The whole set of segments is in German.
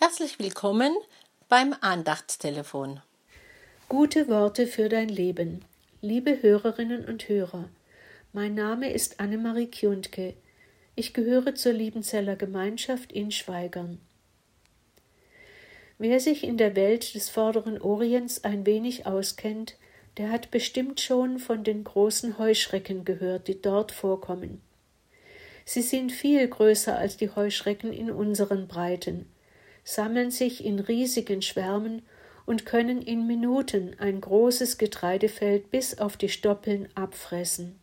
Herzlich willkommen beim Andachtstelefon. Gute Worte für dein Leben. Liebe Hörerinnen und Hörer, mein Name ist Annemarie Kjuntke. Ich gehöre zur Liebenzeller Gemeinschaft in Schweigern. Wer sich in der Welt des vorderen Orients ein wenig auskennt, der hat bestimmt schon von den großen Heuschrecken gehört, die dort vorkommen. Sie sind viel größer als die Heuschrecken in unseren Breiten sammeln sich in riesigen Schwärmen und können in Minuten ein großes Getreidefeld bis auf die Stoppeln abfressen.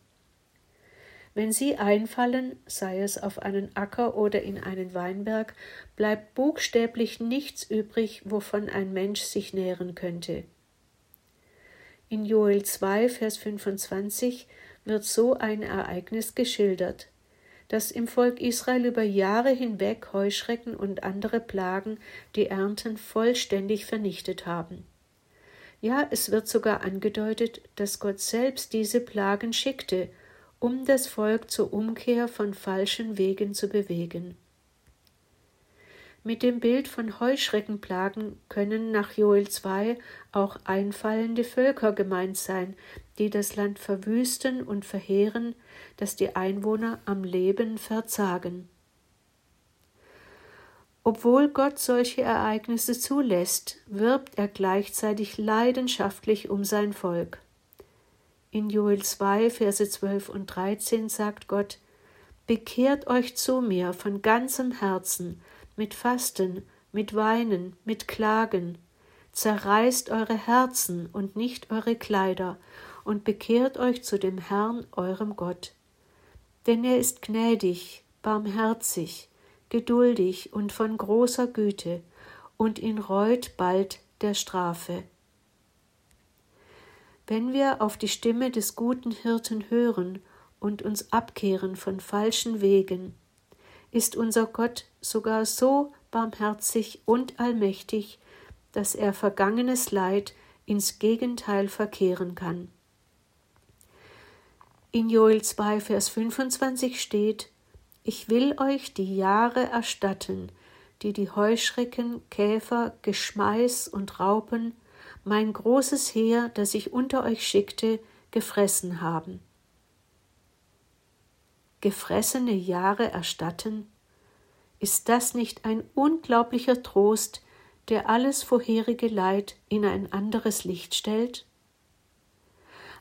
Wenn sie einfallen, sei es auf einen Acker oder in einen Weinberg, bleibt buchstäblich nichts übrig, wovon ein Mensch sich nähren könnte. In Joel 2, Vers 25 wird so ein Ereignis geschildert dass im Volk Israel über Jahre hinweg Heuschrecken und andere Plagen die Ernten vollständig vernichtet haben. Ja, es wird sogar angedeutet, dass Gott selbst diese Plagen schickte, um das Volk zur Umkehr von falschen Wegen zu bewegen. Mit dem Bild von Heuschreckenplagen können nach Joel 2 auch einfallende Völker gemeint sein, die das Land verwüsten und verheeren, dass die Einwohner am Leben verzagen. Obwohl Gott solche Ereignisse zulässt, wirbt er gleichzeitig leidenschaftlich um sein Volk. In Joel 2, Verse 12 und 13 sagt Gott: Bekehrt euch zu mir von ganzem Herzen, mit Fasten, mit Weinen, mit Klagen. Zerreißt eure Herzen und nicht eure Kleider und bekehrt euch zu dem Herrn, eurem Gott. Denn er ist gnädig, barmherzig, geduldig und von großer Güte, und ihn reut bald der Strafe. Wenn wir auf die Stimme des guten Hirten hören und uns abkehren von falschen Wegen, ist unser Gott sogar so barmherzig und allmächtig, dass er vergangenes Leid ins Gegenteil verkehren kann. In Joel 2, Vers 25 steht: Ich will euch die Jahre erstatten, die die Heuschrecken, Käfer, Geschmeiß und Raupen, mein großes Heer, das ich unter euch schickte, gefressen haben gefressene Jahre erstatten? Ist das nicht ein unglaublicher Trost, der alles vorherige Leid in ein anderes Licht stellt?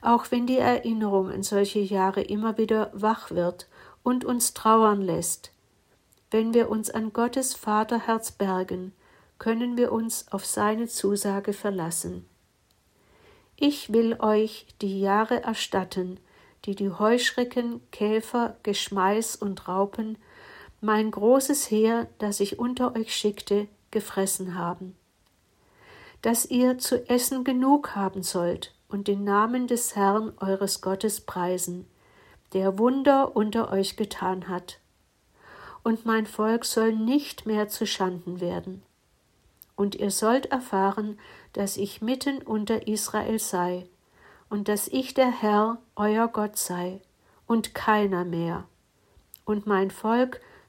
Auch wenn die Erinnerung an solche Jahre immer wieder wach wird und uns trauern lässt, wenn wir uns an Gottes Vaterherz bergen, können wir uns auf seine Zusage verlassen. Ich will euch die Jahre erstatten, die die Heuschrecken, Käfer, Geschmeiß und Raupen, mein großes Heer, das ich unter euch schickte, gefressen haben. Dass ihr zu essen genug haben sollt und den Namen des Herrn eures Gottes preisen, der Wunder unter euch getan hat. Und mein Volk soll nicht mehr zu Schanden werden. Und ihr sollt erfahren, dass ich mitten unter Israel sei, und dass ich der Herr, euer Gott sei, und keiner mehr, und mein Volk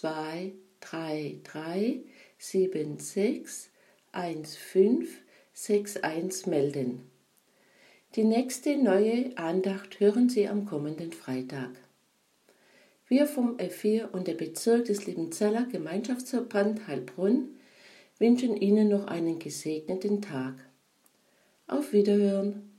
0152333761561 melden. Die nächste neue Andacht hören Sie am kommenden Freitag. Wir vom F4 und der Bezirk des Liebenzeller Gemeinschaftsverband Heilbrunn wünschen Ihnen noch einen gesegneten Tag. Auf Wiederhören!